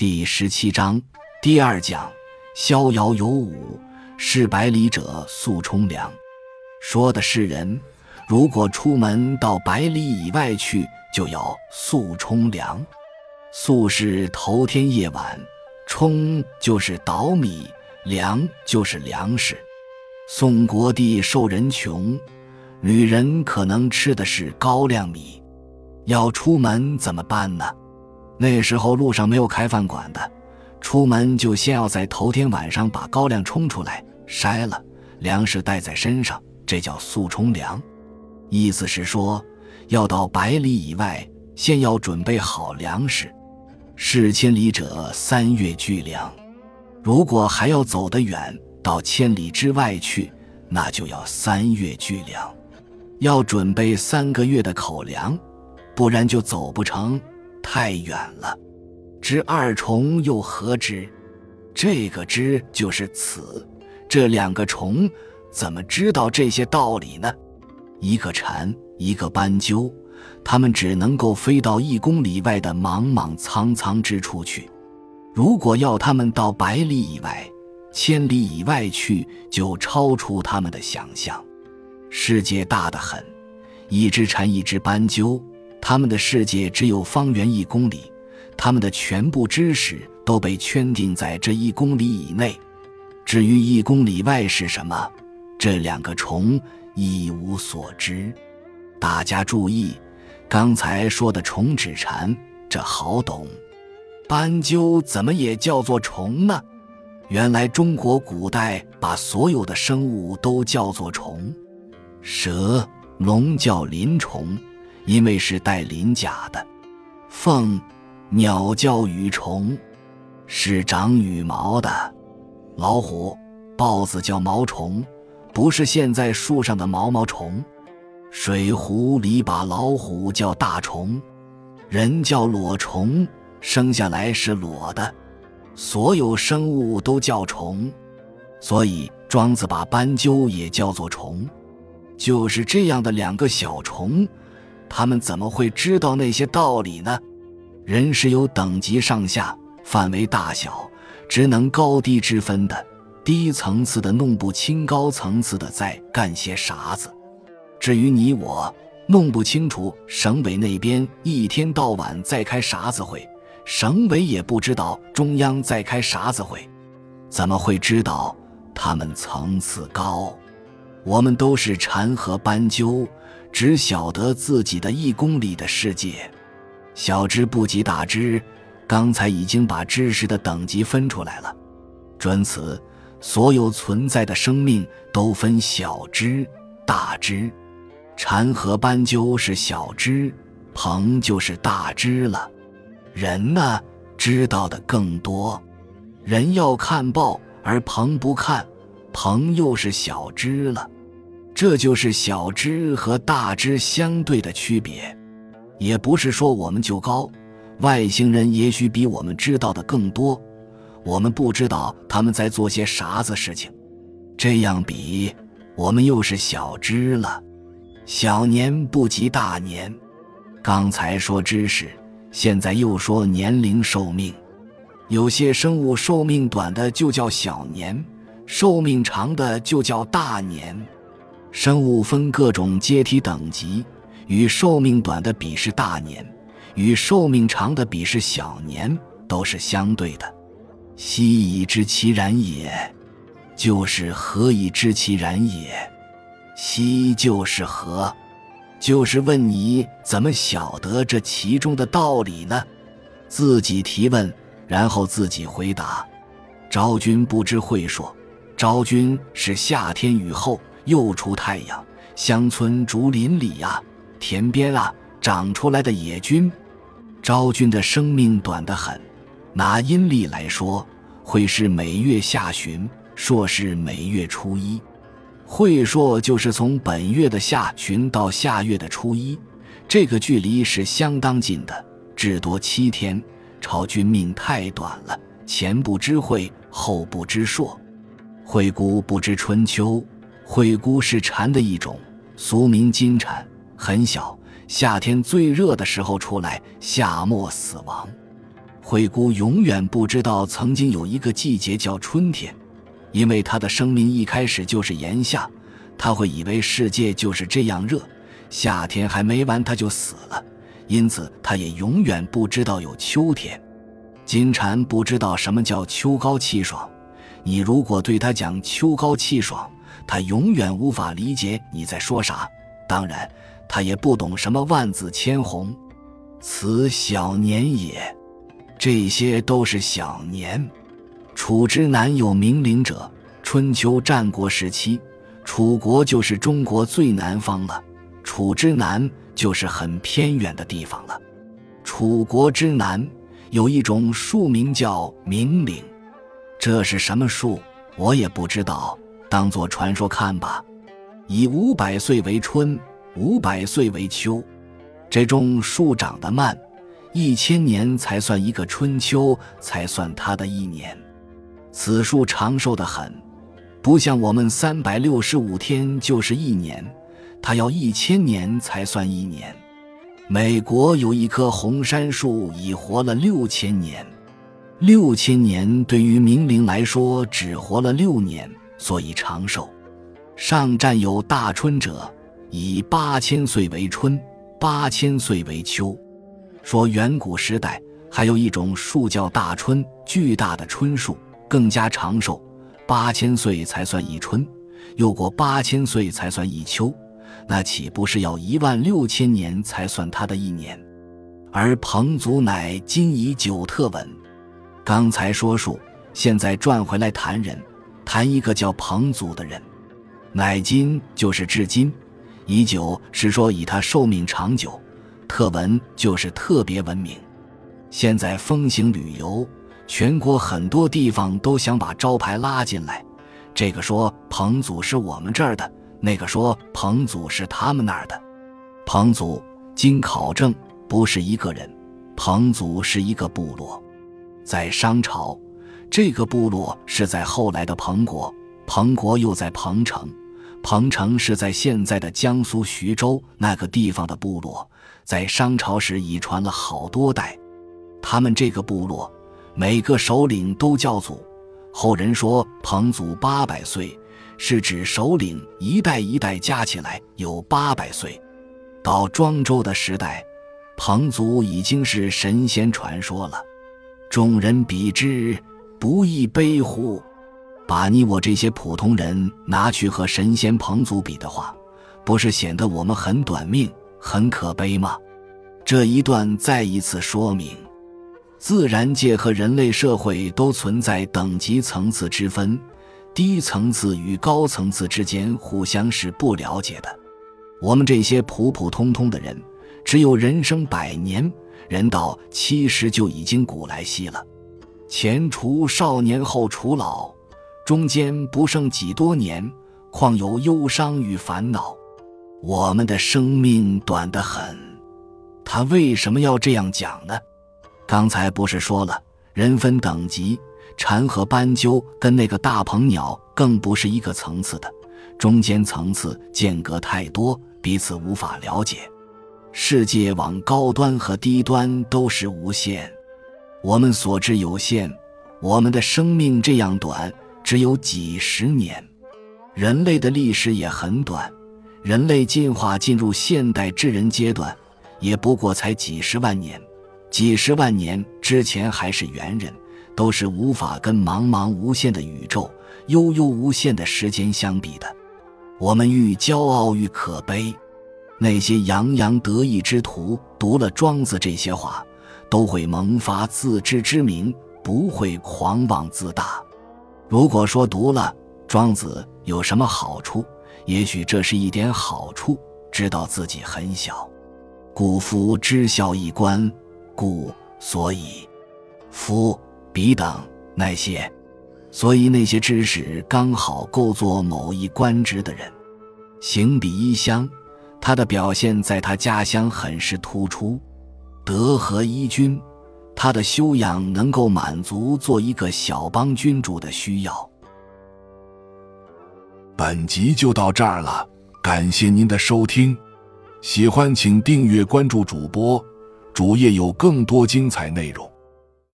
第十七章第二讲：逍遥有五，是百里者速冲凉。说的是人，如果出门到百里以外去，就要速冲凉。速是头天夜晚，冲就是捣米，粮就是粮食。宋国地受人穷，女人可能吃的是高粱米。要出门怎么办呢？那时候路上没有开饭馆的，出门就先要在头天晚上把高粱冲出来筛了，粮食带在身上，这叫速冲粮。意思是说，要到百里以外，先要准备好粮食。是千里者三月聚粮，如果还要走得远，到千里之外去，那就要三月聚粮，要准备三个月的口粮。不然就走不成，太远了。知二重又何知？这个知就是此。这两个虫怎么知道这些道理呢？一个蝉，一个斑鸠，它们只能够飞到一公里外的莽莽苍苍之处去。如果要它们到百里以外、千里以外去，就超出它们的想象。世界大得很，一只蝉，一只斑鸠。他们的世界只有方圆一公里，他们的全部知识都被圈定在这一公里以内。至于一公里外是什么，这两个虫一无所知。大家注意，刚才说的虫指蝉，这好懂。斑鸠怎么也叫做虫呢？原来中国古代把所有的生物都叫做虫，蛇、龙叫鳞虫。因为是带鳞甲的，凤鸟叫羽虫，是长羽毛的；老虎、豹子叫毛虫，不是现在树上的毛毛虫；水壶里把老虎叫大虫，人叫裸虫，生下来是裸的。所有生物都叫虫，所以庄子把斑鸠也叫做虫。就是这样的两个小虫。他们怎么会知道那些道理呢？人是有等级上下、范围大小、职能高低之分的。低层次的弄不清，高层次的在干些啥子。至于你我，弄不清楚省委那边一天到晚在开啥子会，省委也不知道中央在开啥子会，怎么会知道他们层次高？我们都是蝉和斑鸠。只晓得自己的一公里的世界，小知不及大知。刚才已经把知识的等级分出来了。准此，所有存在的生命都分小知、大知。蝉和斑鸠是小知，鹏就是大知了。人呢，知道的更多。人要看报，而鹏不看，鹏又是小知了。这就是小知和大知相对的区别，也不是说我们就高，外星人也许比我们知道的更多，我们不知道他们在做些啥子事情。这样比，我们又是小知了。小年不及大年，刚才说知识，现在又说年龄寿命。有些生物寿命短的就叫小年，寿命长的就叫大年。生物分各种阶梯等级，与寿命短的比是大年，与寿命长的比是小年，都是相对的。昔已知其然也，就是何以知其然也？昔就是何？就是问你怎么晓得这其中的道理呢？自己提问，然后自己回答。昭君不知会说，昭君是夏天雨后。又出太阳，乡村竹林里呀，田边啊，长出来的野菌。昭君的生命短得很，拿阴历来说，会是每月下旬，朔是每月初一。会朔就是从本月的下旬到下月的初一，这个距离是相当近的，至多七天。朝君命太短了，前不知会，后不知朔，惠姑不知春秋。惠姑是蝉的一种，俗名金蝉，很小，夏天最热的时候出来，夏末死亡。惠姑永远不知道曾经有一个季节叫春天，因为她的生命一开始就是炎夏，她会以为世界就是这样热，夏天还没完她就死了，因此她也永远不知道有秋天。金蝉不知道什么叫秋高气爽，你如果对他讲秋高气爽，他永远无法理解你在说啥。当然，他也不懂什么万紫千红。此小年也，这些都是小年。楚之南有名陵者，春秋战国时期，楚国就是中国最南方了，楚之南就是很偏远的地方了。楚国之南。有一种树名叫明岭，这是什么树？我也不知道，当做传说看吧。以五百岁为春，五百岁为秋。这种树长得慢，一千年才算一个春秋，才算它的一年。此树长寿的很，不像我们三百六十五天就是一年，它要一千年才算一年。美国有一棵红杉树，已活了六千年。六千年对于明灵来说，只活了六年，所以长寿。上占有大春者，以八千岁为春，八千岁为秋。说远古时代还有一种树叫大春，巨大的春树，更加长寿，八千岁才算一春，又过八千岁才算一秋。那岂不是要一万六千年才算它的一年？而彭祖乃今以久特稳。刚才说树，现在转回来谈人，谈一个叫彭祖的人。乃今就是至今，以久是说以他寿命长久，特文就是特别文明。现在风行旅游，全国很多地方都想把招牌拉进来。这个说彭祖是我们这儿的。那个说彭祖是他们那儿的，彭祖经考证不是一个人，彭祖是一个部落，在商朝，这个部落是在后来的彭国，彭国又在彭城，彭城是在现在的江苏徐州那个地方的部落，在商朝时已传了好多代，他们这个部落每个首领都叫祖，后人说彭祖八百岁。是指首领一代一代加起来有八百岁，到庄周的时代，彭祖已经是神仙传说了。众人比之，不亦悲乎？把你我这些普通人拿去和神仙彭祖比的话，不是显得我们很短命、很可悲吗？这一段再一次说明，自然界和人类社会都存在等级层次之分。低层次与高层次之间互相是不了解的，我们这些普普通通的人，只有人生百年，人到七十就已经古来稀了。前除少年，后除老，中间不剩几多年，况有忧伤与烦恼？我们的生命短得很。他为什么要这样讲呢？刚才不是说了，人分等级。蝉和斑鸠跟那个大鹏鸟更不是一个层次的，中间层次间隔太多，彼此无法了解。世界往高端和低端都是无限，我们所知有限，我们的生命这样短，只有几十年。人类的历史也很短，人类进化进入现代智人阶段，也不过才几十万年，几十万年之前还是猿人。都是无法跟茫茫无限的宇宙、悠悠无限的时间相比的。我们愈骄傲愈可悲。那些洋洋得意之徒读了庄子这些话，都会萌发自知之明，不会狂妄自大。如果说读了庄子有什么好处，也许这是一点好处，知道自己很小。故夫知孝一官，故所以夫。彼等那些，所以那些知识刚好够做某一官职的人。行比衣乡，他的表现在他家乡很是突出。德和一君，他的修养能够满足做一个小邦君主的需要。本集就到这儿了，感谢您的收听，喜欢请订阅关注主播，主页有更多精彩内容。